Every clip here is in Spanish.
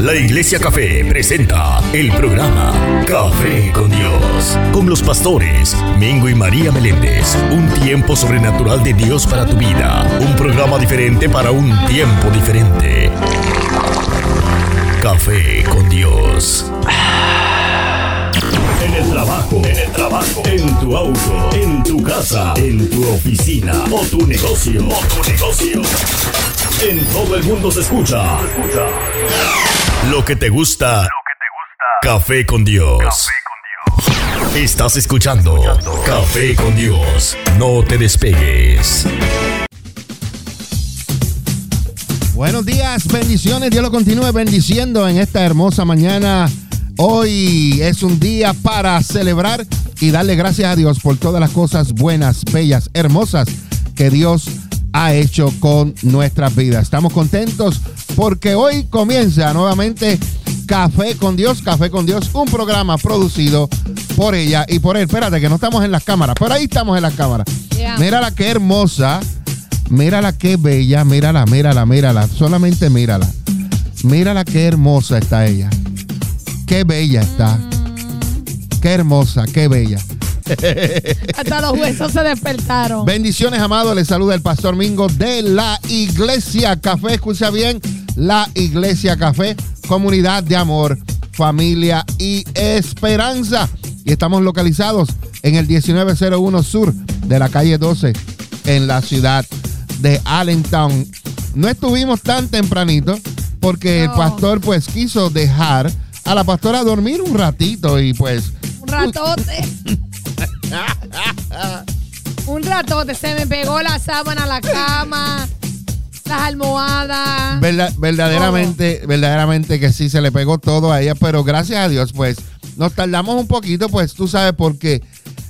La Iglesia Café presenta el programa Café con Dios, con los pastores Mingo y María Meléndez. Un tiempo sobrenatural de Dios para tu vida. Un programa diferente para un tiempo diferente. Café con Dios. En el trabajo, en el trabajo, en tu auto, en tu casa, en tu oficina o tu negocio, o tu negocio. En todo el mundo se escucha. Lo que te gusta. Café con Dios. Estás escuchando Café con Dios. No te despegues. Buenos días, bendiciones. Dios lo continúe bendiciendo en esta hermosa mañana. Hoy es un día para celebrar y darle gracias a Dios por todas las cosas buenas, bellas, hermosas que Dios ha hecho con nuestras vidas. Estamos contentos porque hoy comienza nuevamente Café con Dios, Café con Dios, un programa producido por ella y por él. Espérate que no estamos en las cámaras, pero ahí estamos en las cámaras. Yeah. Mírala qué hermosa, mírala qué bella, mírala, mírala, mírala, solamente mírala. Mírala qué hermosa está ella. Qué bella está. Qué hermosa, qué bella. Hasta los huesos se despertaron. Bendiciones, amado. Les saluda el pastor Mingo de la Iglesia Café. Escucha bien, la Iglesia Café, comunidad de amor, familia y esperanza. Y estamos localizados en el 1901 Sur de la calle 12 en la ciudad de Allentown. No estuvimos tan tempranito porque el pastor pues quiso dejar a la pastora dormir un ratito y pues Un ratote. Un ratote. Se me pegó la sábana a la cama, las almohadas. Verda- verdaderamente, verdaderamente que sí se le pegó todo a ella, pero gracias a Dios, pues nos tardamos un poquito, pues tú sabes por qué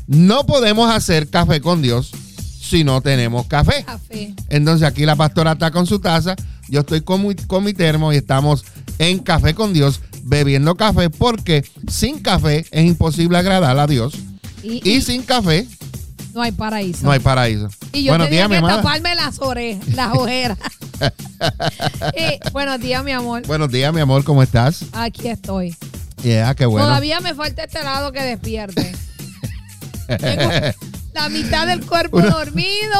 no podemos hacer café con Dios si no tenemos café. Café. Entonces aquí la pastora está con su taza, yo estoy con mi, con mi termo y estamos en café con Dios bebiendo café porque sin café es imposible agradar a Dios Y, y y sin café no hay paraíso. no hay paraíso. Y yo Buenos tenía días, mi que amada. taparme las orejas, las ojeras. Y, buenos días, mi amor. Buenos días, mi amor, ¿cómo estás? Aquí estoy. Yeah, qué bueno. Todavía me falta este lado que despierte. Tengo la mitad del cuerpo dormido.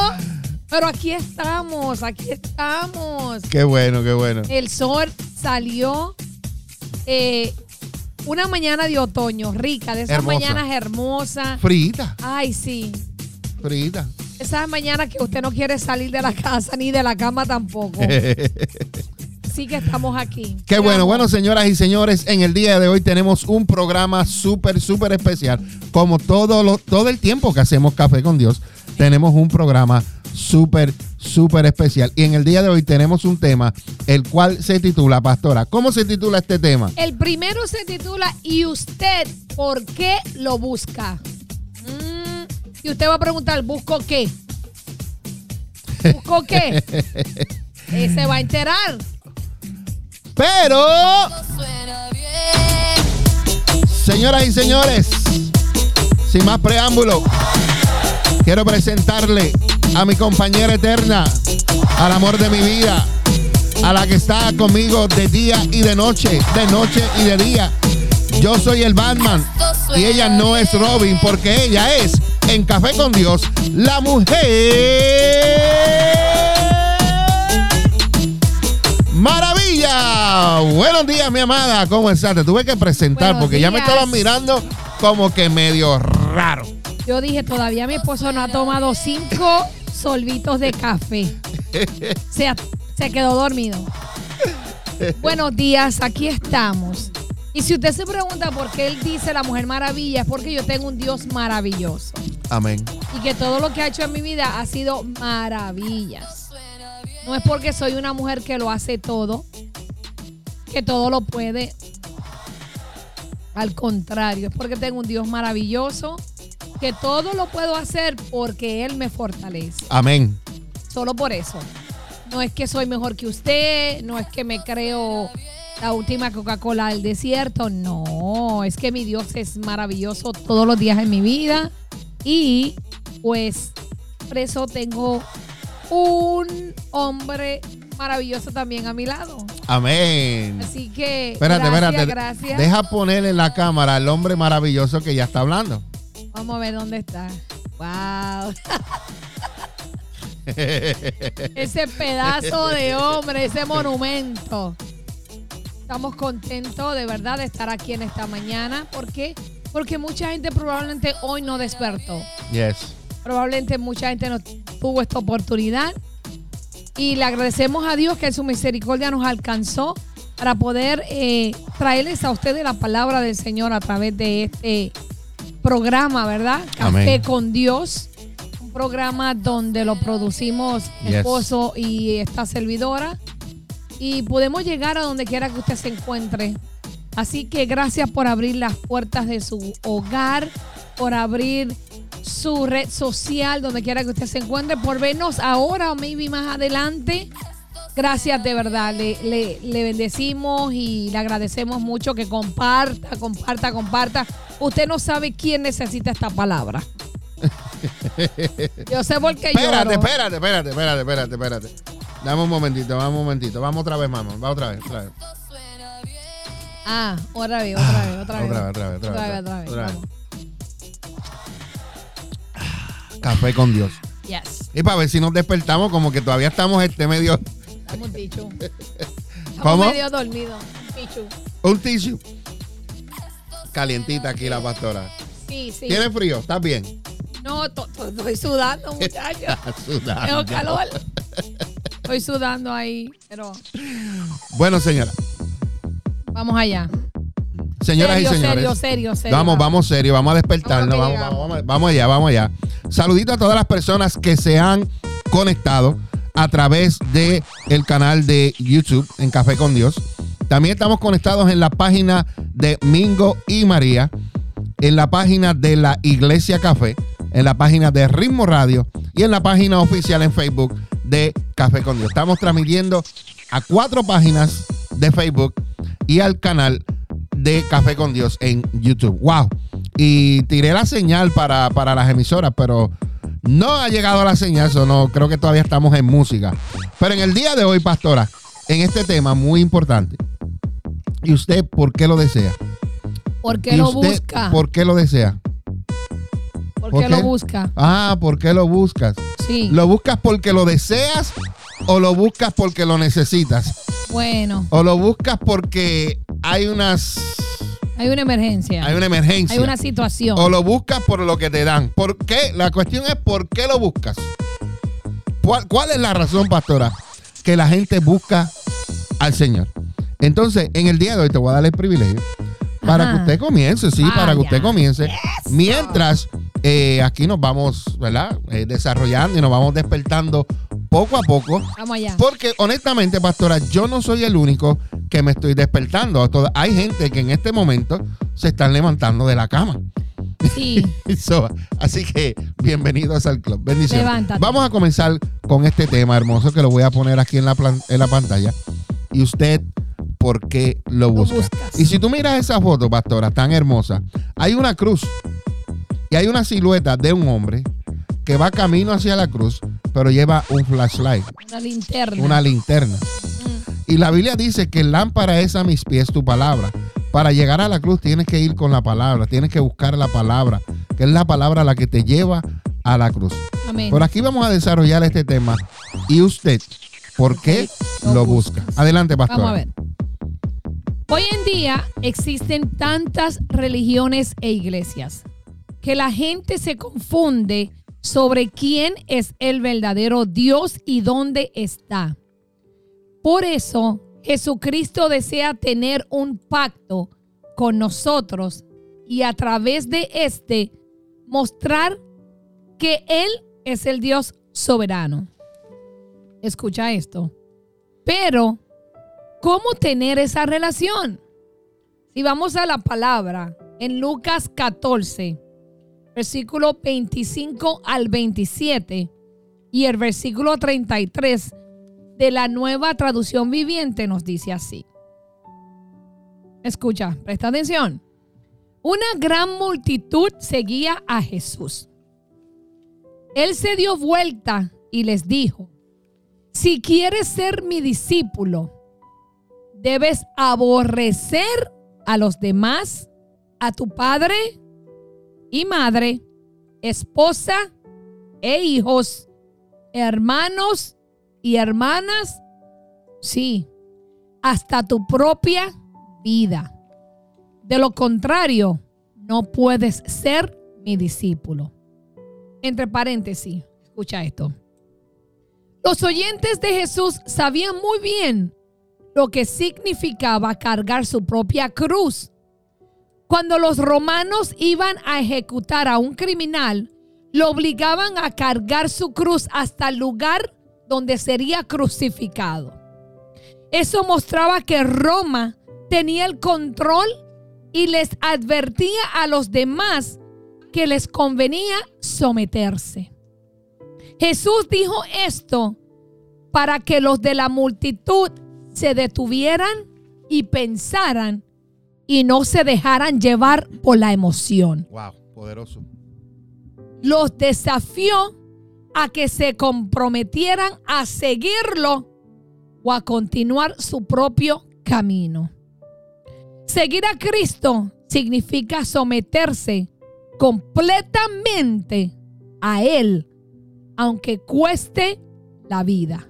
Pero aquí estamos, aquí estamos. Qué bueno, qué bueno. El sol salió eh, una mañana de otoño, rica, de esas Hermosa. mañanas hermosas. Frita, Ay, sí. Frita. Esas mañanas que usted no quiere salir de la casa ni de la cama tampoco. Sí que estamos aquí. Qué bueno, bueno, señoras y señores, en el día de hoy tenemos un programa súper, súper especial. Como todo, lo, todo el tiempo que hacemos Café con Dios, tenemos un programa súper, súper especial. Y en el día de hoy tenemos un tema, el cual se titula, Pastora, ¿cómo se titula este tema? El primero se titula ¿Y usted por qué lo busca? Y usted va a preguntar, ¿busco qué? ¿Busco qué? Eh, se va a enterar. Pero, señoras y señores, sin más preámbulo, quiero presentarle a mi compañera eterna, al amor de mi vida, a la que está conmigo de día y de noche, de noche y de día. Yo soy el Batman y ella no es Robin porque ella es en Café con Dios la mujer. Maravilla. Buenos días, mi amada. ¿Cómo estás? Te tuve que presentar Buenos porque ya me estaban mirando como que medio raro. Yo dije, todavía mi esposo no ha tomado cinco solvitos de café. Se, se quedó dormido. Buenos días, aquí estamos. Y si usted se pregunta por qué él dice la Mujer Maravilla, es porque yo tengo un Dios maravilloso. Amén. Y que todo lo que ha hecho en mi vida ha sido maravillas. No es porque soy una mujer que lo hace todo, que todo lo puede. Al contrario, es porque tengo un Dios maravilloso, que todo lo puedo hacer porque Él me fortalece. Amén. Solo por eso. No es que soy mejor que usted, no es que me creo la última Coca-Cola del desierto, no, es que mi Dios es maravilloso todos los días en mi vida y pues por eso tengo un hombre maravilloso también a mi lado. Amén. Así que Espérate, gracias, espérate. gracias. Deja poner en la cámara al hombre maravilloso que ya está hablando. Vamos a ver dónde está. Wow. ese pedazo de hombre, ese monumento. Estamos contentos de verdad de estar aquí en esta mañana. ¿Por qué? Porque mucha gente probablemente hoy no despertó. Yes. Probablemente mucha gente no tuvo esta oportunidad. Y le agradecemos a Dios que en su misericordia nos alcanzó para poder eh, traerles a ustedes la palabra del Señor a través de este programa, ¿verdad? Café Amén. con Dios. Un programa donde lo producimos mi Yes. esposo y esta servidora. Y podemos llegar a donde quiera que usted se encuentre. Así que gracias por abrir las puertas de su hogar, por abrir su red social, donde quiera que usted se encuentre, por vernos ahora o maybe más adelante. Gracias de verdad, le, le- le bendecimos y le agradecemos mucho que comparta, comparta, comparta. Usted no sabe quién necesita esta palabra. Yo sé por qué Espérate, espérate, espérate, espérate, espérate, espérate. Dame un momentito, dame un momentito. Vamos otra vez, mamá. Va otra vez, otra vez. Ah, otra vez, otra vez, otra vez. Otra vez, otra vez, otra vez, Otra. Café con Dios. Yes. Y para ver si nos despertamos, como que todavía estamos este medio. Estamos dicho. Estamos ¿Cómo? medio dormidos. Dicho. Un tissue. Calientita aquí la pastora. Sí, sí. ¿Tiene frío? ¿Estás bien? No, to- to- estoy sudando, muchacho. Sudando. Tengo calor. Estoy sudando ahí, pero Bueno, señora. vamos allá. Señoras serio, y señores. serio, serio, serio. Vamos, vamos serio, vamos a despertarnos, Vamos vamos, que vamos, vamos, vamos allá, vamos allá. Saludito a todas las personas que se han conectado a través de el canal de YouTube en Café con Dios. También estamos conectados en la página de Mingo y María, en la página de la Iglesia Café, en la página de Ritmo Radio y en la página oficial en Facebook de Café con Dios. Estamos transmitiendo a cuatro páginas de Facebook y al canal de Café con Dios en YouTube. ¡Wow! Y tiré la señal para, para las emisoras, pero no ha llegado la señal, eso no, creo que todavía estamos en música. Pero en el día de hoy, pastora, en este tema muy importante. ¿Y usted por qué lo desea? ¿Por qué ¿Y lo usted busca? ¿Por qué lo desea? ¿Por por qué lo busca? Ah, ¿por qué lo buscas? Sí. ¿Lo buscas porque lo deseas o lo buscas porque lo necesitas? Bueno, ¿O lo buscas porque hay unas hay una emergencia. hay una emergencia? Hay una situación. o lo buscas por lo que te dan. ¿Por qué? La cuestión es ¿por qué lo buscas? ¿Cuál, cuál es la razón, pastora, que la gente busca al Señor? Entonces, en el día de hoy te voy a dar el privilegio para Ajá. que usted comience, sí, para que usted comience. Mientras eh, aquí nos vamos, ¿verdad? Eh, desarrollando y nos vamos despertando poco a poco. Vamos allá. Porque honestamente, pastora, yo no soy el único que me estoy despertando. Hay gente que en este momento se están levantando de la cama. Sí. So, así que bienvenidos al club. Bendiciones. Levántate. Vamos a comenzar con este tema hermoso que lo voy a poner aquí en la, plan- en la pantalla. Y usted, ¿por qué lo busca? buscas. Y si tú miras esa foto, pastora, tan hermosa, hay una cruz y hay una silueta de un hombre que va camino hacia la cruz, pero lleva un flashlight, Una linterna. una linterna. Mm. Y la Biblia dice que lámpara es a mis pies tu palabra. Para llegar a la cruz tienes que ir con la palabra, tienes que buscar la palabra, que es la palabra la que te lleva a la cruz. Amén. Por aquí vamos a desarrollar este tema. ¿Y usted por qué Lo lo busca? buscas. Adelante, pastor. Vamos a ver. Hoy en día existen tantas religiones e iglesias que la gente se confunde sobre quién es el verdadero Dios y dónde está. Por eso Jesucristo desea tener un pacto con nosotros y a través de este mostrar que Él es el Dios soberano. Escucha esto. Pero, ¿cómo tener esa relación? Si vamos a la palabra en Lucas 14, versículo 25 al 27 y el versículo 33 de la nueva traducción viviente nos dice así. Escucha, presta atención. Una gran multitud seguía a Jesús. Él se dio vuelta y les dijo, si quieres ser mi discípulo, debes aborrecer a los demás, a tu padre y madre, esposa e hijos, hermanos y hermanas, sí, hasta tu propia vida. De lo contrario, no puedes ser mi discípulo. Entre paréntesis, escucha esto. Los oyentes de Jesús sabían muy bien lo que significaba cargar su propia cruz. Cuando los romanos iban a ejecutar a un criminal, lo obligaban a cargar su cruz hasta el lugar donde sería crucificado. Eso mostraba que Roma tenía el control y les advertía a los demás que les convenía someterse. Jesús dijo esto para que los de la multitud se detuvieran y pensaran y no se dejaran llevar por la emoción. Wow, poderoso. Los desafió a que se comprometieran a seguirlo o a continuar su propio camino. Seguir a Cristo significa someterse completamente a Él, aunque cueste la vida.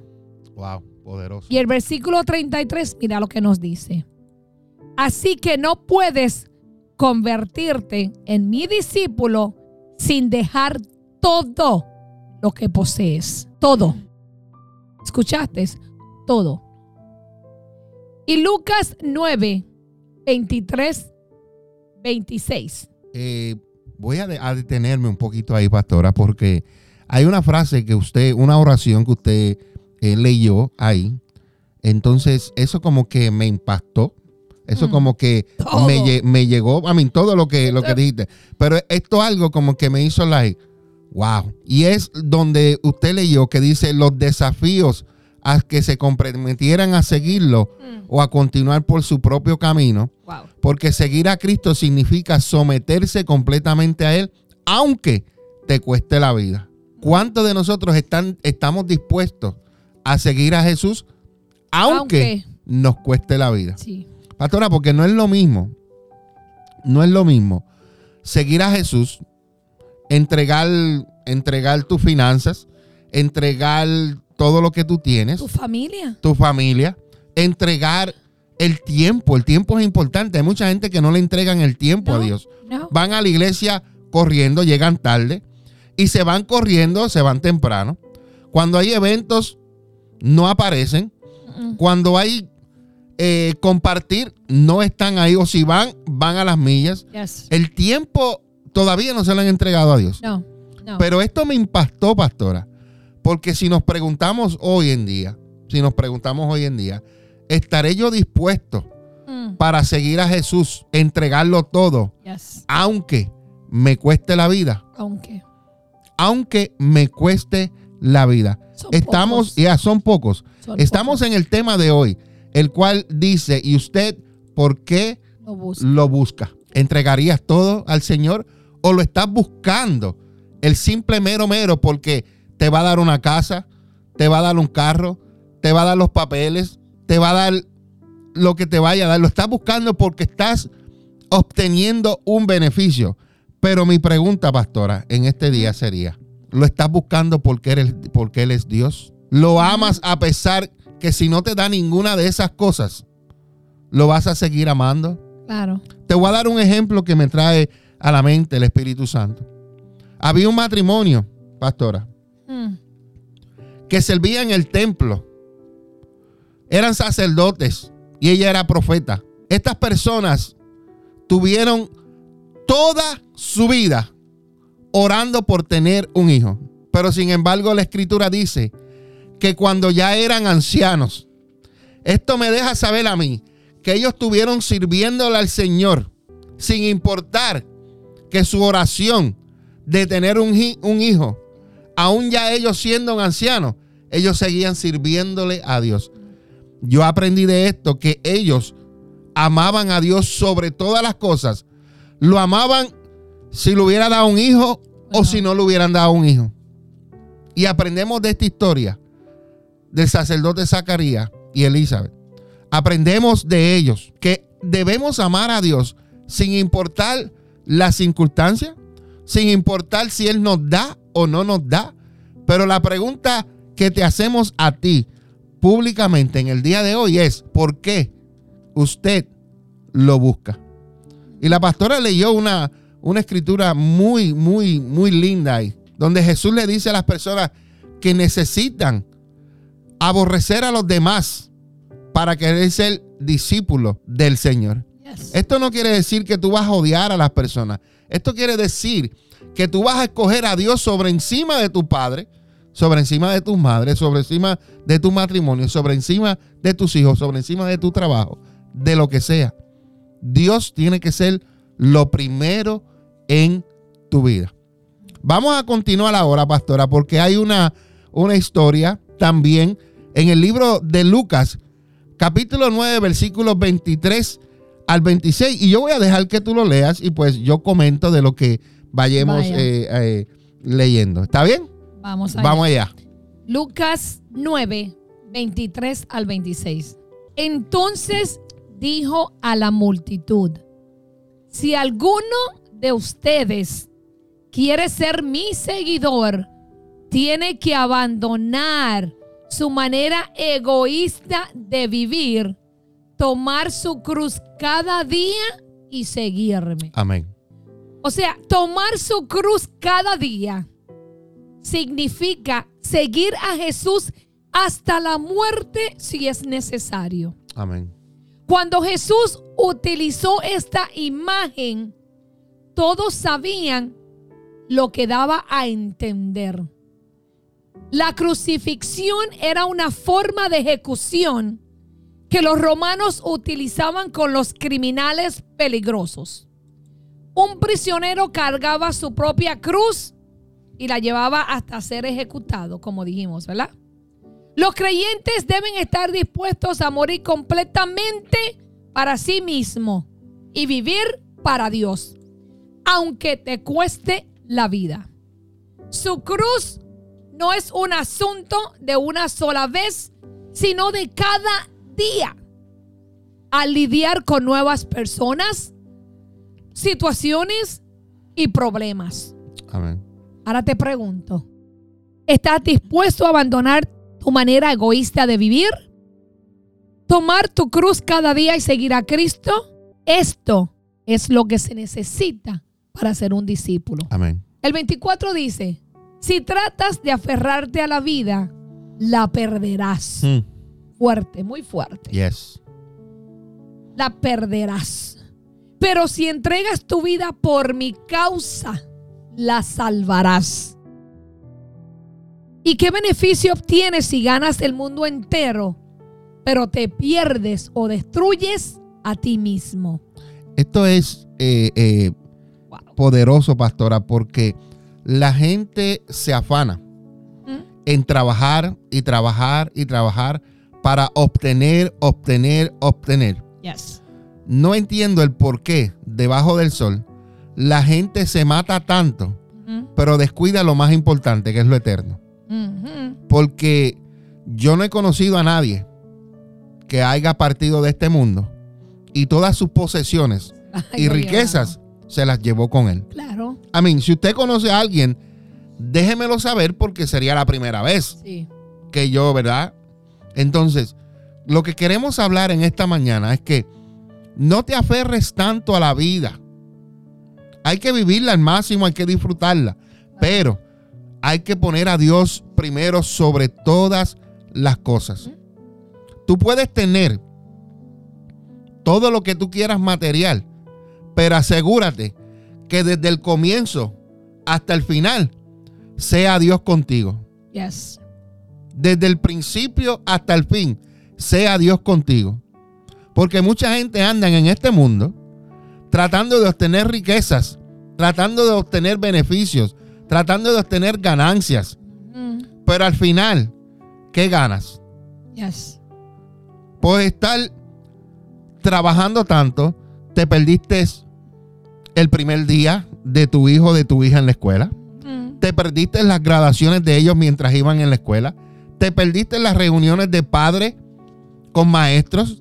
Wow, poderoso. Y el versículo 33, mira lo que nos dice. Así que no puedes convertirte en mi discípulo sin dejar todo lo que posees. Todo. ¿Escuchaste? Todo. Y Lucas 9, 23, 26. Eh, voy a detenerme un poquito ahí, pastora, porque hay una frase que usted, una oración que usted eh, leyó ahí. Entonces, eso como que me impactó. Eso Mm. como que me, me llegó, a mí, todo lo que, lo que dijiste. Pero esto algo como que me hizo like, wow. Y es donde usted leyó que dice los desafíos a que se comprometieran a seguirlo Mm. o a continuar por su propio camino. Wow. Porque seguir a Cristo significa someterse completamente a Él, aunque te cueste la vida. ¿Cuántos de nosotros están, estamos dispuestos a seguir a Jesús, aunque, Aunque. nos cueste la vida? Sí. Pastora, porque no es lo mismo, no es lo mismo seguir a Jesús, entregar, entregar tus finanzas, entregar todo lo que tú tienes, Tu familia. tu familia, entregar el tiempo. El tiempo es importante. Hay mucha gente que no le entregan el tiempo a. Dios. No. Van a la iglesia corriendo, llegan tarde y se van corriendo, se van temprano. Cuando hay eventos, no aparecen. Cuando hay eh, compartir, no están ahí. O si van, van a las millas. Yes. El tiempo todavía no se lo han entregado a Dios. No. No. Pero esto me impactó, pastora, porque si nos preguntamos hoy en día, si nos preguntamos hoy en día, ¿estaré yo dispuesto Mm. para seguir a Jesús, entregarlo todo, Yes. aunque me cueste la vida? Aunque. Aunque me cueste la vida. Son Estamos, pocos. ya son pocos. Son Estamos pocos. en el tema de hoy, el cual dice, ¿y usted por qué busca. lo busca? ¿Entregarías todo al Señor o lo estás buscando? El simple mero mero porque te va a dar una casa, te va a dar un carro, te va a dar los papeles, te va a dar lo que te vaya a dar. Lo estás buscando porque estás obteniendo un beneficio. Pero mi pregunta, pastora, en este día sería, ¿lo estás buscando porque, eres, porque Él es Dios? ¿Lo amas a pesar que si no te da ninguna de esas cosas, lo vas a seguir amando? Claro. Te voy a dar un ejemplo que me trae a la mente el Espíritu Santo. Había un matrimonio, pastora, Mm. que servía en el templo. Eran sacerdotes y ella era profeta. Estas personas tuvieron toda su vida orando por tener un hijo. Pero sin embargo la escritura dice que cuando ya eran ancianos, esto me deja saber a mí que ellos estuvieron sirviéndole al Señor sin importar que su oración de tener un, hi- un hijo, aún ya ellos siendo ancianos, ellos seguían sirviéndole a Dios. Yo aprendí de esto que ellos amaban a Dios sobre todas las cosas. Lo amaban si le hubiera dado un hijo o si no le hubieran dado un hijo. Y aprendemos de esta historia del sacerdote Zacarías y Elizabeth. aprendemos de ellos que debemos amar a Dios sin importar las circunstancias, sin importar si Él nos da o no nos da. Pero la pregunta que te hacemos a ti públicamente en el día de hoy es, ¿por qué usted lo busca? Y la pastora leyó una, una escritura muy, muy, muy linda ahí, donde Jesús le dice a las personas que necesitan aborrecer a los demás para querer ser discípulos del Señor. Esto no quiere decir que tú vas a odiar a las personas. Esto quiere decir que tú vas a escoger a Dios sobre encima de tu padre, sobre encima de tus madres, sobre encima de tu matrimonio, sobre encima de tus hijos, sobre encima de tu trabajo, de lo que sea. Dios tiene que ser lo primero en tu vida. Vamos a continuar ahora, pastora, porque hay una, una historia también en el libro de Lucas, capítulo 9, versículos 23 al 26. Y yo voy a dejar que tú lo leas y pues yo comento de lo que vayamos eh, eh, leyendo. ¿Está bien? Vamos allá. Vamos allá. Lucas 9, 23 al 26. Entonces dijo a la multitud, si alguno de ustedes quiere ser mi seguidor, tiene que abandonar su manera egoísta de vivir, tomar su cruz cada día y seguirme. Amén. O sea, tomar su cruz cada día significa seguir a Jesús hasta la muerte si es necesario. Amén. Cuando Jesús utilizó esta imagen, todos sabían lo que daba a entender. La crucifixión era una forma de ejecución que los romanos utilizaban con los criminales peligrosos. Un prisionero cargaba su propia cruz y la llevaba hasta ser ejecutado, como dijimos, ¿verdad? Los creyentes deben estar dispuestos a morir completamente para sí mismo y vivir para Dios, aunque te cueste la vida. Su cruz no es un asunto de una sola vez, sino de cada día. Al lidiar con nuevas personas, situaciones y problemas. Amén. Ahora te pregunto, ¿estás dispuesto a abandonar tu manera egoísta de vivir? ¿Tomar tu cruz cada día y seguir a Cristo? Esto es lo que se necesita para ser un discípulo. Amén. El 24 dice, si tratas de aferrarte a la vida, la perderás. Mm. Fuerte, muy fuerte. Yes. La perderás. Pero si entregas tu vida por mi causa, la salvarás. ¿Y qué beneficio obtienes si ganas el mundo entero, pero te pierdes o destruyes a ti mismo? Esto es eh, eh, poderoso, pastora, porque la gente se afana ¿Mm? en trabajar y trabajar y trabajar para obtener, obtener, obtener. Yes. No entiendo el por qué debajo del sol la gente se mata tanto, Ujú, pero descuida lo más importante, que es lo eterno. ujú. Porque yo no he conocido a nadie que haya partido de este mundo y todas sus posesiones Ay, y riquezas se las llevó con él. Claro, A mí, si usted conoce a alguien, déjemelo saber porque sería la primera vez sí. que yo, ¿verdad? Entonces, lo que queremos hablar en esta mañana es que no te aferres tanto a la vida. Hay que vivirla al máximo, hay que disfrutarla, pero hay que poner a Dios primero sobre todas las cosas. Tú puedes tener todo lo que tú quieras material, pero asegúrate que desde el comienzo hasta el final sea Dios contigo Yes. desde el principio hasta el fin, sea Dios contigo. Porque mucha gente anda en este mundo tratando de obtener riquezas, tratando de obtener beneficios, tratando de obtener ganancias. Mm, Pero al final, ¿qué ganas? Yes. Por estar trabajando tanto, te perdiste el primer día de tu hijo o de tu hija en la escuela. Mm, Te perdiste las graduaciones de ellos mientras iban en la escuela. Te perdiste las reuniones de padres con maestros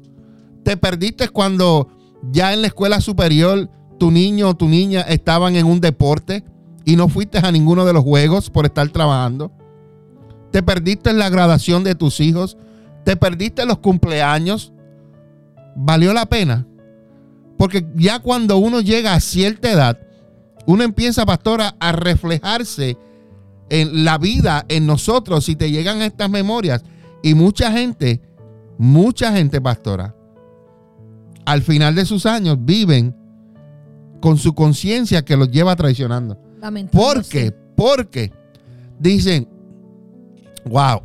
Te perdiste cuando ya en la escuela superior tu niño o tu niña estaban en un deporte y no fuiste a ninguno de los juegos por estar trabajando. Te perdiste la graduación de tus hijos. Te perdiste los cumpleaños. ¿Valió la pena? Porque ya cuando uno llega a cierta edad, uno empieza, pastora, a reflejarse en la vida, en nosotros, si te llegan estas memorias. Y mucha gente, mucha gente, pastora, al final de sus años viven con su conciencia que los lleva traicionando. ¿Por qué? Porque dicen, wow,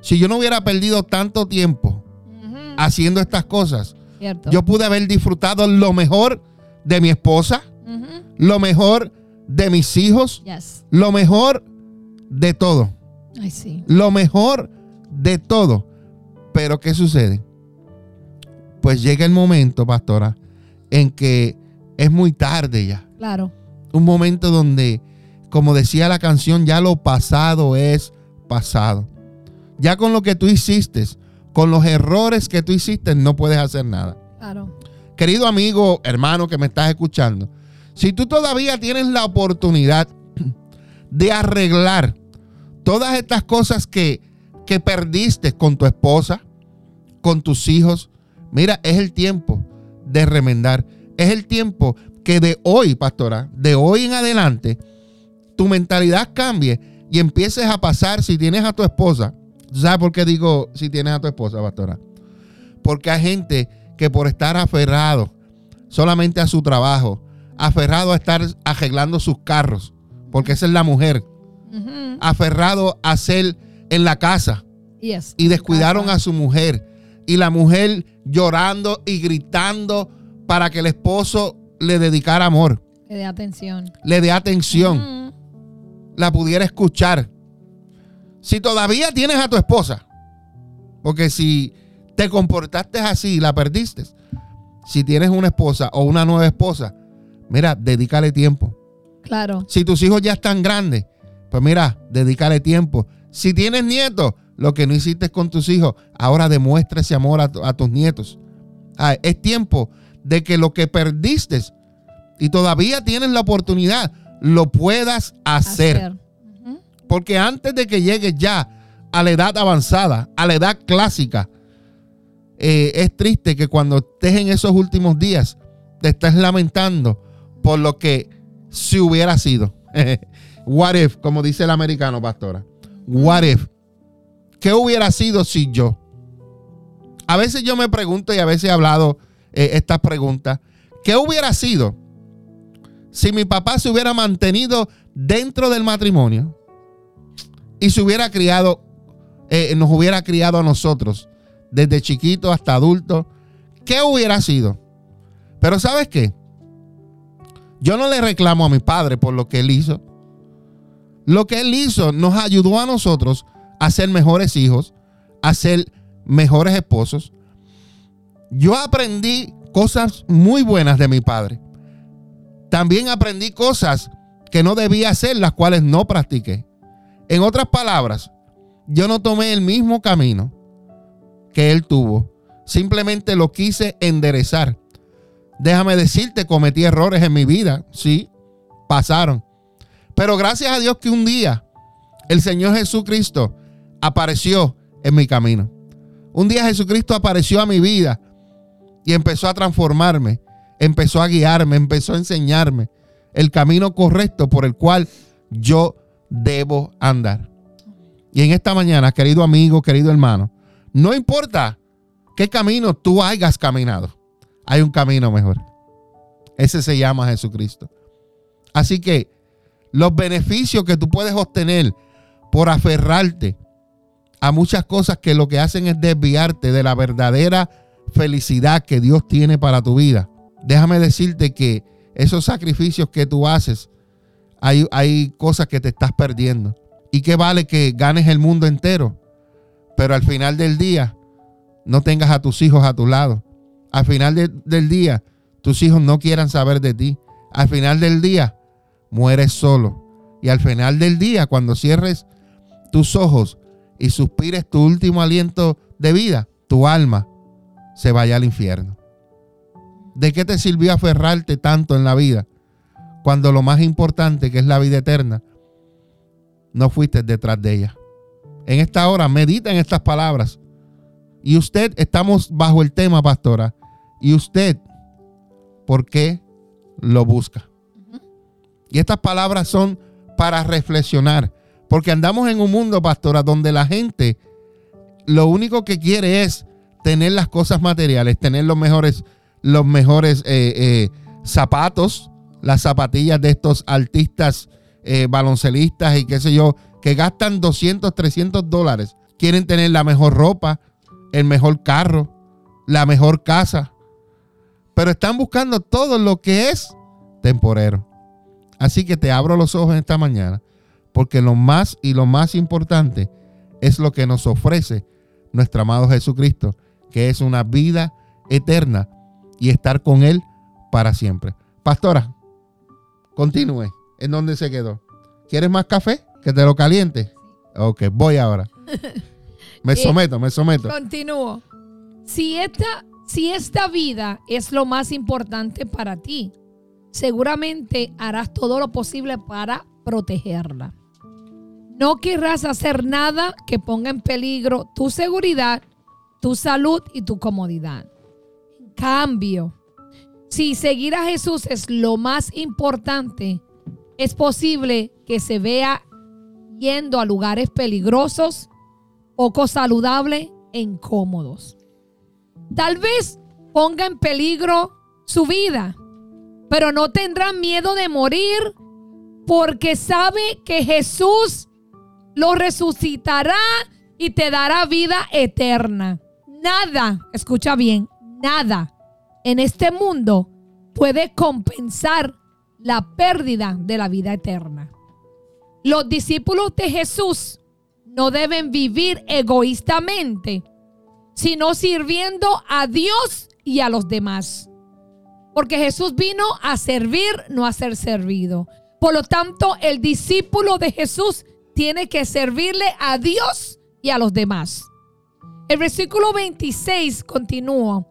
si yo no hubiera perdido tanto tiempo haciendo estas cosas, yo pude haber disfrutado lo mejor de mi esposa, lo mejor de mis hijos, lo mejor de todo. Lo mejor de todo. Pero ¿qué sucede? Pues llega el momento, pastora, en que es muy tarde ya. Claro. Un momento donde, como decía la canción, ya lo pasado es pasado. Ya con lo que tú hiciste, con los errores que tú hiciste, no puedes hacer nada. Claro. Querido amigo, hermano que me estás escuchando, si tú todavía tienes la oportunidad de arreglar todas estas cosas que, que perdiste con tu esposa, con tus hijos, mira, es el tiempo de remendar. Es el tiempo que de hoy, pastora, de hoy en adelante, tu mentalidad cambie y empieces a pasar, si tienes a tu esposa, ¿sabes por qué digo si tienes a tu esposa, pastora? Porque hay gente que por estar aferrado solamente a su trabajo, aferrado a estar arreglando sus carros, porque esa es la mujer, aferrado a ser en la casa y descuidaron a su mujer y la mujer llorando y gritando para que el esposo le dedicara amor. Le dé atención. Le dé atención. La pudiera escuchar. Si todavía tienes a tu esposa, porque si te comportaste así y la perdiste, si tienes una esposa o una nueva esposa, mira, dedícale tiempo. Claro. Si tus hijos ya están grandes, pues mira, dedícale tiempo. Si tienes nietos, lo que no hiciste con tus hijos, ahora demuestra ese amor a, tus nietos. Ah, es tiempo de que lo que perdiste y todavía tienes la oportunidad, lo puedas hacer. Porque antes de que llegues ya a la edad avanzada, a la edad clásica, eh, es triste que cuando estés en esos últimos días, te estés lamentando por lo que si hubiera sido. What if, como dice el americano, pastora. What if. ¿Qué hubiera sido si yo? A veces yo me pregunto y a veces he hablado eh, estas preguntas. ¿Qué hubiera sido si mi papá se hubiera mantenido dentro del matrimonio y se hubiera criado, eh, nos hubiera criado a nosotros, desde chiquito hasta adulto? ¿Qué hubiera sido? Pero ¿sabes qué? Yo no le reclamo a mi padre por lo que él hizo. Lo que él hizo nos ayudó a nosotros a ser mejores hijos, a ser mejores esposos. Yo aprendí cosas muy buenas de mi padre. También aprendí cosas que no debía hacer, las cuales no practiqué. En otras palabras, yo no tomé el mismo camino que él tuvo. Simplemente lo quise enderezar. Déjame decirte, cometí errores en mi vida. Sí, pasaron. Pero gracias a Dios que un día el Señor Jesucristo apareció en mi camino. Un día Jesucristo apareció a mi vida y empezó a transformarme, empezó a guiarme, empezó a enseñarme el camino correcto por el cual yo debo andar. Y en esta mañana, querido amigo, querido hermano, no importa qué camino tú hayas caminado, hay un camino mejor. Ese se llama Jesucristo. Así que los beneficios que tú puedes obtener por aferrarte a muchas cosas que lo que hacen es desviarte de la verdadera felicidad que Dios tiene para tu vida. Déjame decirte que esos sacrificios que tú haces, hay, hay cosas que te estás perdiendo. ¿Y qué vale que ganes el mundo entero? Pero al final del día no tengas a tus hijos a tu lado. Al final del día tus hijos no quieran saber de ti. Al final del día mueres solo. Y al final del día, cuando cierres tus ojos y suspires tu último aliento de vida, tu alma se vaya al infierno. ¿De qué te sirvió aferrarte tanto en la vida cuando lo más importante, que es la vida eterna, no fuiste detrás de ella? En esta hora, medita en estas palabras. Y usted, estamos bajo el tema, pastora. Y usted, ¿por qué lo busca? Y estas palabras son para reflexionar. Porque andamos en un mundo, pastora, donde la gente lo único que quiere es tener las cosas materiales, tener los mejores, los mejores eh, eh, zapatos, las zapatillas de estos artistas eh, baloncelistas y qué sé yo, que gastan 200, 300 dólares. Quieren tener la mejor ropa, el mejor carro, la mejor casa. Pero están buscando todo lo que es temporero. Así que te abro los ojos en esta mañana, porque lo más y lo más importante es lo que nos ofrece nuestro amado Jesucristo, que es una vida eterna y estar con Él para siempre. Pastora, continúe. ¿En dónde se quedó? ¿Quieres más café? Que te lo caliente. Ok, voy ahora. Me someto, me someto. Continúo. Si esta, si esta vida es lo más importante para ti, seguramente harás todo lo posible para protegerla. No querrás hacer nada que ponga en peligro tu seguridad, tu salud y tu comodidad. En cambio, si seguir a Jesús es lo más importante, es posible que se vea yendo a lugares peligrosos, poco saludables e incómodos. Tal vez ponga en peligro su vida, pero no tendrá miedo de morir porque sabe que Jesús lo resucitará y te dará vida eterna. Nada, escucha bien, nada en este mundo puede compensar la pérdida de la vida eterna. Los discípulos de Jesús no deben vivir egoístamente, sino sirviendo a Dios y a los demás. Porque Jesús vino a servir, no a ser servido. Por lo tanto, el discípulo de Jesús tiene que servirle a Dios y a los demás. El versículo 26 continúa.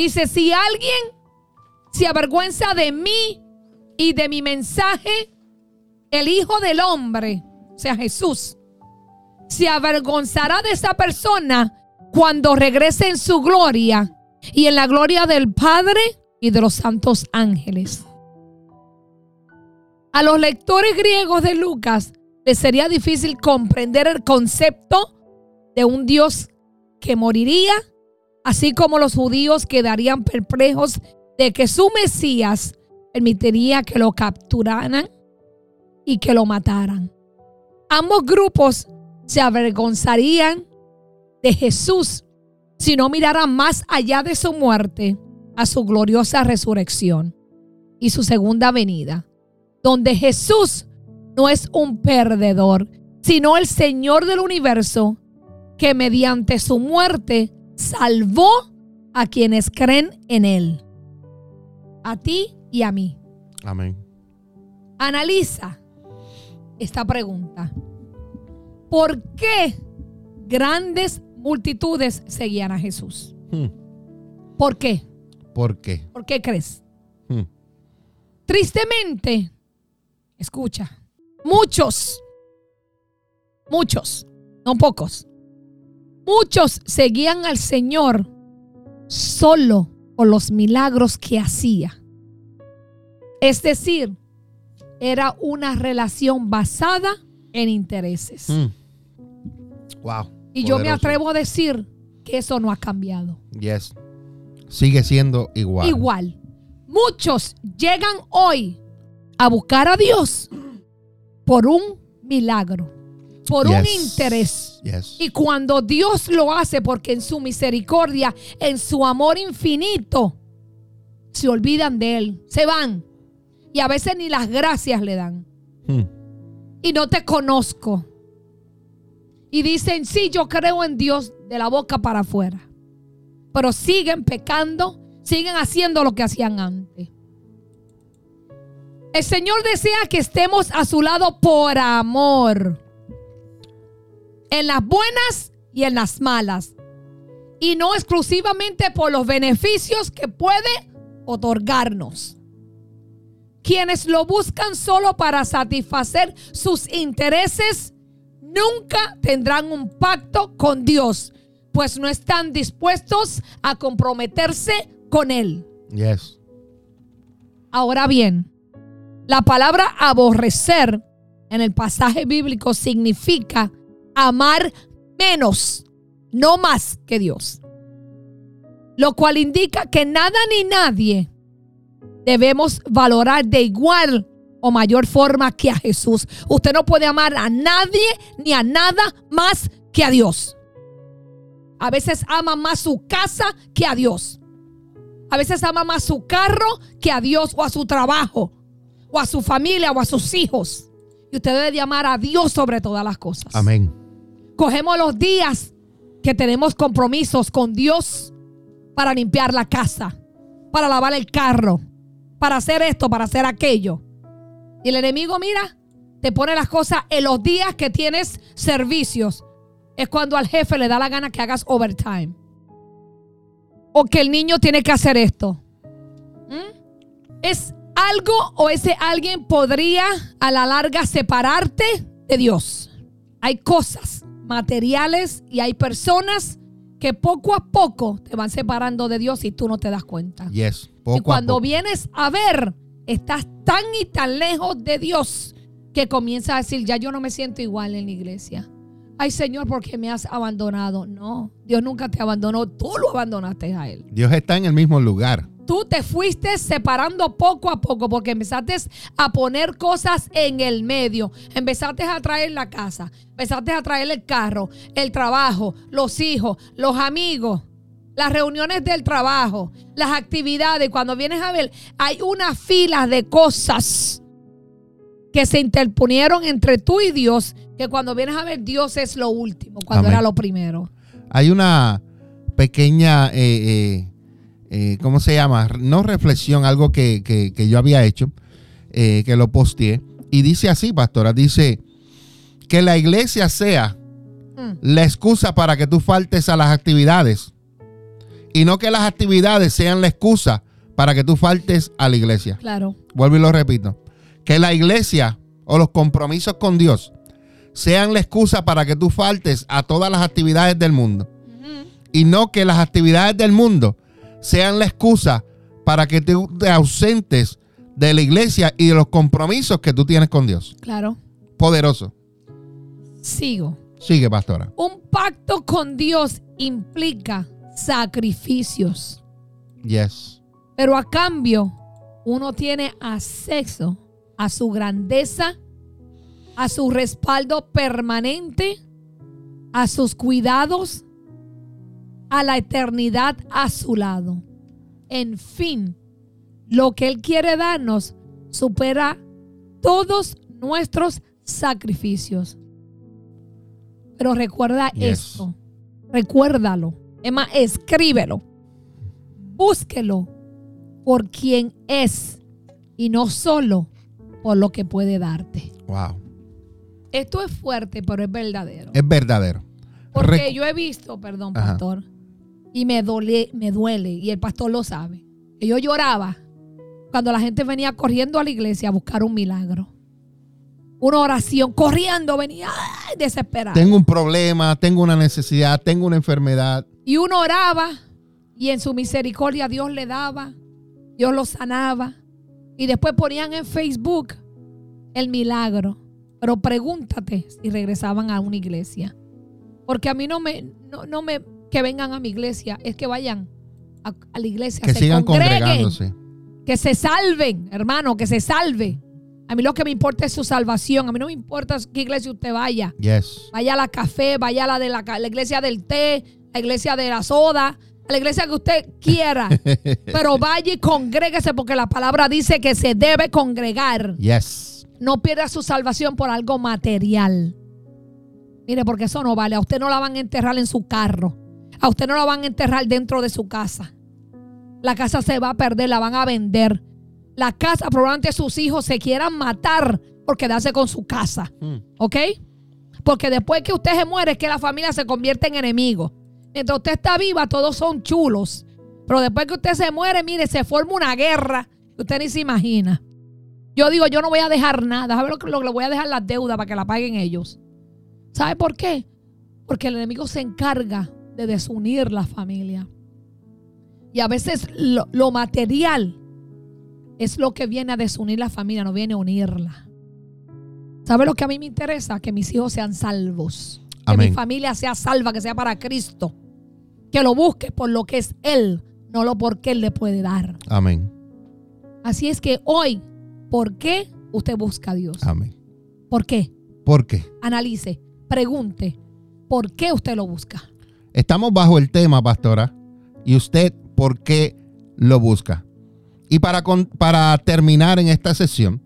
Dice, si alguien se avergüenza de mí y de mi mensaje, el Hijo del Hombre, o sea, Jesús, se avergonzará de esa persona cuando regrese en su gloria y en la gloria del Padre y de los santos ángeles. A los lectores griegos de Lucas les sería difícil comprender el concepto de un Dios que moriría, así como los judíos quedarían perplejos de que su Mesías permitiría que lo capturaran y que lo mataran. Ambos grupos se avergonzarían de Jesús si no miraran más allá de su muerte a su gloriosa resurrección y su segunda venida, donde Jesús no es un perdedor, sino el Señor del universo que mediante su muerte salvó a quienes creen en Él. A ti y a mí. Amén. Analiza esta pregunta. ¿Por qué grandes multitudes seguían a Jesús? Hmm. ¿Por qué? ¿Por qué? ¿Por qué crees? Hmm. Tristemente, escucha, Muchos, muchos, no pocos, muchos seguían al Señor solo por los milagros que hacía. Es decir, era una relación basada en intereses. Hmm. Wow. Y yo me atrevo a decir que eso no ha cambiado. Yes. Sigue siendo igual. Igual. Muchos llegan hoy a buscar a Dios por un milagro, por un interés. Y cuando Dios lo hace, porque en su misericordia, en su amor infinito, se olvidan de Él, se van. Y a veces ni las gracias le dan. Hmm. Y no te conozco. Y dicen, sí, yo creo en Dios de la boca para afuera. Pero siguen pecando, siguen haciendo lo que hacían antes. El Señor desea que estemos a su lado por amor. En las buenas y en las malas. y no exclusivamente por los beneficios que puede otorgarnos. Quienes lo buscan solo para satisfacer sus intereses nunca tendrán un pacto con Dios, pues no están dispuestos a comprometerse con Él. Yes. Ahora bien, la palabra aborrecer en el pasaje bíblico significa amar menos, no más que Dios. Lo cual indica que nada ni nadie debemos valorar de igual o mayor forma que a Jesús. Usted no puede amar a nadie ni a nada más que a Dios. A veces ama más su casa que a Dios. A veces ama más su carro que a Dios o a su trabajo o a su familia o a sus hijos. Y usted debe de amar a Dios sobre todas las cosas. Amén. Cogemos los días que tenemos compromisos con Dios para limpiar la casa, para lavar el carro, para hacer esto, para hacer aquello. Y el enemigo, mira, te pone las cosas en los días que tienes servicios. Es cuando al jefe le da la gana que hagas overtime. O que el niño tiene que hacer esto. ¿Mm? Es algo o ese alguien podría a la larga separarte de Dios. Hay cosas materiales y hay personas que poco a poco te van separando de Dios y tú no te das cuenta. Yes. Poco y cuando a poco. vienes a ver, estás tan y tan lejos de Dios que comienzas a decir, ya yo no me siento igual en la iglesia. Ay Señor, ¿por qué me has abandonado? No, Dios nunca te abandonó, tú lo abandonaste a Él. Dios está en el mismo lugar. Tú te fuiste separando poco a poco porque empezaste a poner cosas en el medio. Empezaste a traer la casa, empezaste a traer el carro, el trabajo, los hijos, los amigos las reuniones del trabajo, las actividades. Cuando vienes a ver, hay una fila de cosas que se interponieron entre tú y Dios, que cuando vienes a ver, Dios es lo último, cuando Amén. era lo primero. Hay una pequeña, eh, eh, eh, ¿cómo se llama? No reflexión, algo que, que- que yo había hecho, eh, que lo posteé. Y dice así, pastora, dice que la iglesia sea Mm. la excusa para que tú faltes a las actividades. Y no que las actividades sean la excusa para que tú faltes a la iglesia. Claro. Vuelvo y lo repito. Que la iglesia o los compromisos con Dios sean la excusa para que tú faltes a todas las actividades del mundo. Y no que las actividades del mundo sean la excusa para que tú te ausentes de la iglesia y de los compromisos que tú tienes con Dios. Claro. Poderoso. Sigo. Sigue, pastora. Un pacto con Dios implica sacrificios, Yes. pero a cambio uno tiene acceso a su grandeza, a su respaldo permanente, a sus cuidados, a la eternidad a su lado. En fin, lo que Él quiere darnos supera todos nuestros sacrificios. Pero recuerda Yes. esto, recuérdalo, es más, escríbelo, búsquelo por quien es y no solo por lo que puede darte. Wow. Esto es fuerte, pero es verdadero. Es verdadero. Porque Recu- yo he visto, perdón, Ajá. pastor, y me duele, me duele, y el pastor lo sabe. que yo lloraba cuando la gente venía corriendo a la iglesia a buscar un milagro. Una oración, corriendo, venía ay, desesperada. Tengo un problema, tengo una necesidad, tengo una enfermedad. Y uno oraba y en su misericordia Dios le daba, Dios lo sanaba. Y después ponían en Facebook el milagro. Pero pregúntate si regresaban a una iglesia. Porque a mí no me, no, no me, que vengan a mi iglesia, es que vayan a, a la iglesia, Que se sigan congregándose. que se salven, hermano, que se salve. A mí lo que me importa es su salvación. A mí no me importa qué iglesia usted vaya. Yes. Vaya a la café, vaya a la de la iglesia del té, la iglesia de la soda, a la iglesia que usted quiera. Pero vaya y congréguese porque la palabra dice que se debe congregar. Yes. No pierda su salvación por algo material. Mire, porque eso no vale. A usted no la van a enterrar en su carro. A usted no la van a enterrar dentro de su casa. La casa se va a perder, la van a vender. La casa, probablemente sus hijos se quieran matar por quedarse con su casa. Mm. ¿Ok? Porque después que usted se muere es que la familia se convierte en enemigo. Mientras usted está viva, todos son chulos. Pero después que usted se muere, mire, se forma una guerra que usted ni se imagina. Yo digo, yo no voy a dejar nada. ¿Sabe lo que lo, voy a dejar las deudas para que la paguen ellos? ¿Sabe por qué? Porque el enemigo se encarga de desunir la familia. Y a veces lo, lo material es lo que viene a desunir la familia, no viene a unirla. ¿Sabe lo que a mí me interesa? Que mis hijos sean salvos. Que mi familia sea salva, que sea para Cristo. Que lo busque por lo que es Él, no lo porque Él le puede dar. Amén. Así es que hoy, ¿por qué usted busca a Dios? Amén. ¿Por qué? ¿Por qué? Analice, pregunte, ¿por qué usted lo busca? Estamos bajo el tema, pastora. ¿Y usted por qué lo busca? Y para, para terminar en esta sesión,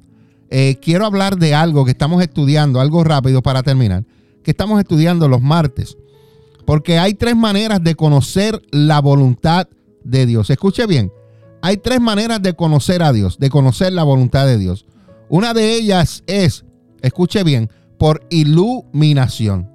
eh, quiero hablar de algo que estamos estudiando, algo rápido para terminar, que estamos estudiando los martes. Porque hay tres maneras de conocer la voluntad de Dios. Escuche bien, hay tres maneras de conocer a Dios, de conocer la voluntad de Dios. Una de ellas es, escuche bien, por iluminación.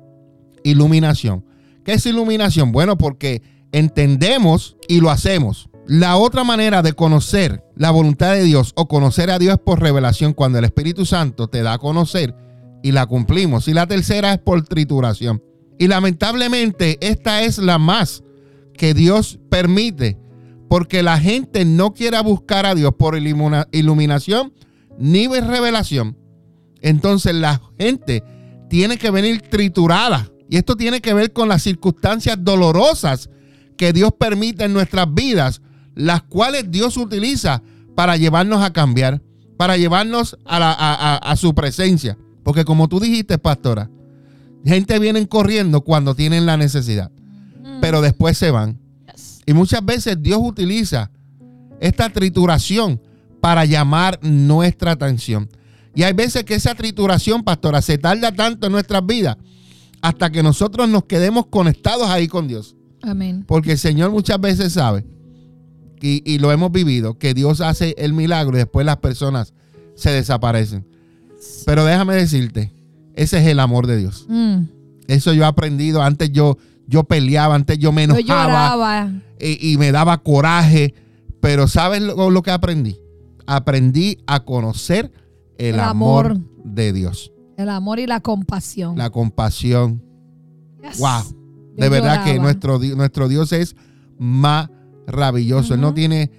Iluminación. ¿Qué es iluminación? Bueno, porque entendemos y lo hacemos. La otra manera de conocer la voluntad de Dios o conocer a Dios es por revelación cuando el Espíritu Santo te da a conocer y la cumplimos. Y la tercera es por trituración. Y lamentablemente esta es la más que Dios permite porque la gente no quiere buscar a Dios por iluminación ni revelación. Entonces la gente tiene que venir triturada. Y esto tiene que ver con las circunstancias dolorosas que Dios permite en nuestras vidas las cuales Dios utiliza para llevarnos a cambiar, para llevarnos a, su presencia. Porque como tú dijiste, pastora, gente viene corriendo cuando tienen la necesidad, pero después se van. Y muchas veces Dios utiliza esta trituración para llamar nuestra atención. Y hay veces que esa trituración, pastora, se tarda tanto en nuestras vidas hasta que nosotros nos quedemos conectados ahí con Dios. Amén. Porque el Señor muchas veces sabe y, lo hemos vivido, que Dios hace el milagro y después las personas se desaparecen. Pero déjame decirte, ese es el amor de Dios. Mm. Eso yo he aprendido. Antes yo, yo peleaba, antes yo me enojaba y, me daba coraje. Pero ¿sabes lo, que aprendí? Aprendí a conocer el, amor, de Dios. El amor y la compasión. La compasión. Wow. de verdad que nuestro, nuestro Dios es maravilloso. Él no tiene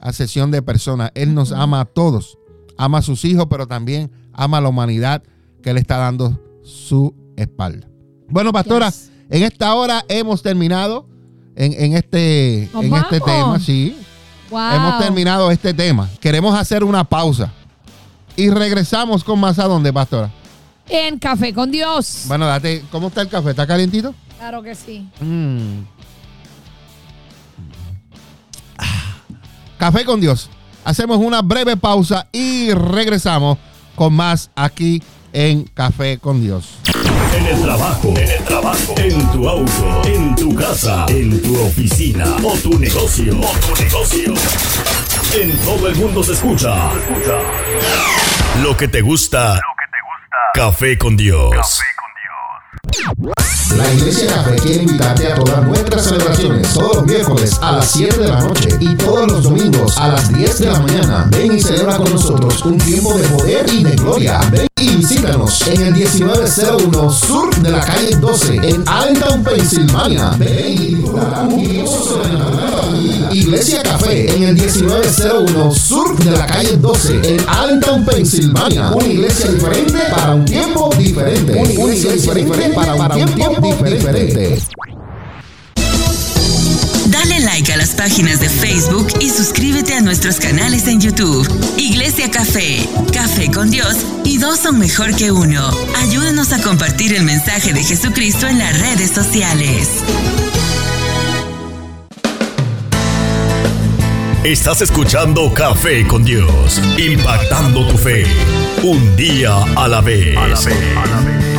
asesión de personas. Él nos ama a todos. Ama a sus hijos, pero también ama a la humanidad que le está dando su espalda. Bueno, pastora, en esta hora hemos terminado en, este, en este tema. Sí. Hemos terminado este tema. Queremos hacer una pausa. Y regresamos con más a dónde, pastora. En Café con Dios. Bueno, date, ¿cómo está el café? ¿Está calientito? Claro que sí. Mm. Café con Dios. Hacemos una breve pausa y regresamos con más aquí en Café con Dios. En el trabajo, en el trabajo, en tu auto, en tu casa, en tu oficina o tu negocio, o tu negocio. En todo el mundo se escucha. Lo que te gusta. Café con Dios. La Iglesia Café quiere invitarte a todas nuestras celebraciones todos los miércoles a las 7 de la noche y todos los domingos a las 10 de la mañana. Ven y celebra con nosotros un tiempo de poder y de gloria. Ven y visítanos en el 1901 sur de la calle 12 en Allentown, Pensilvania. Iglesia Café en el 1901 sur de la calle 12 en Allentown, Pensilvania. Una iglesia diferente para un tiempo diferente. Una iglesia diferente para un tiempo diferente. Like a las páginas de Facebook y suscríbete a nuestros canales en YouTube. Iglesia Café, Café con Dios y dos son mejor que uno. Ayúdanos a compartir el mensaje de Jesucristo en las redes sociales. Estás escuchando Café con Dios, impactando tu fe, un día a la vez. A la vez.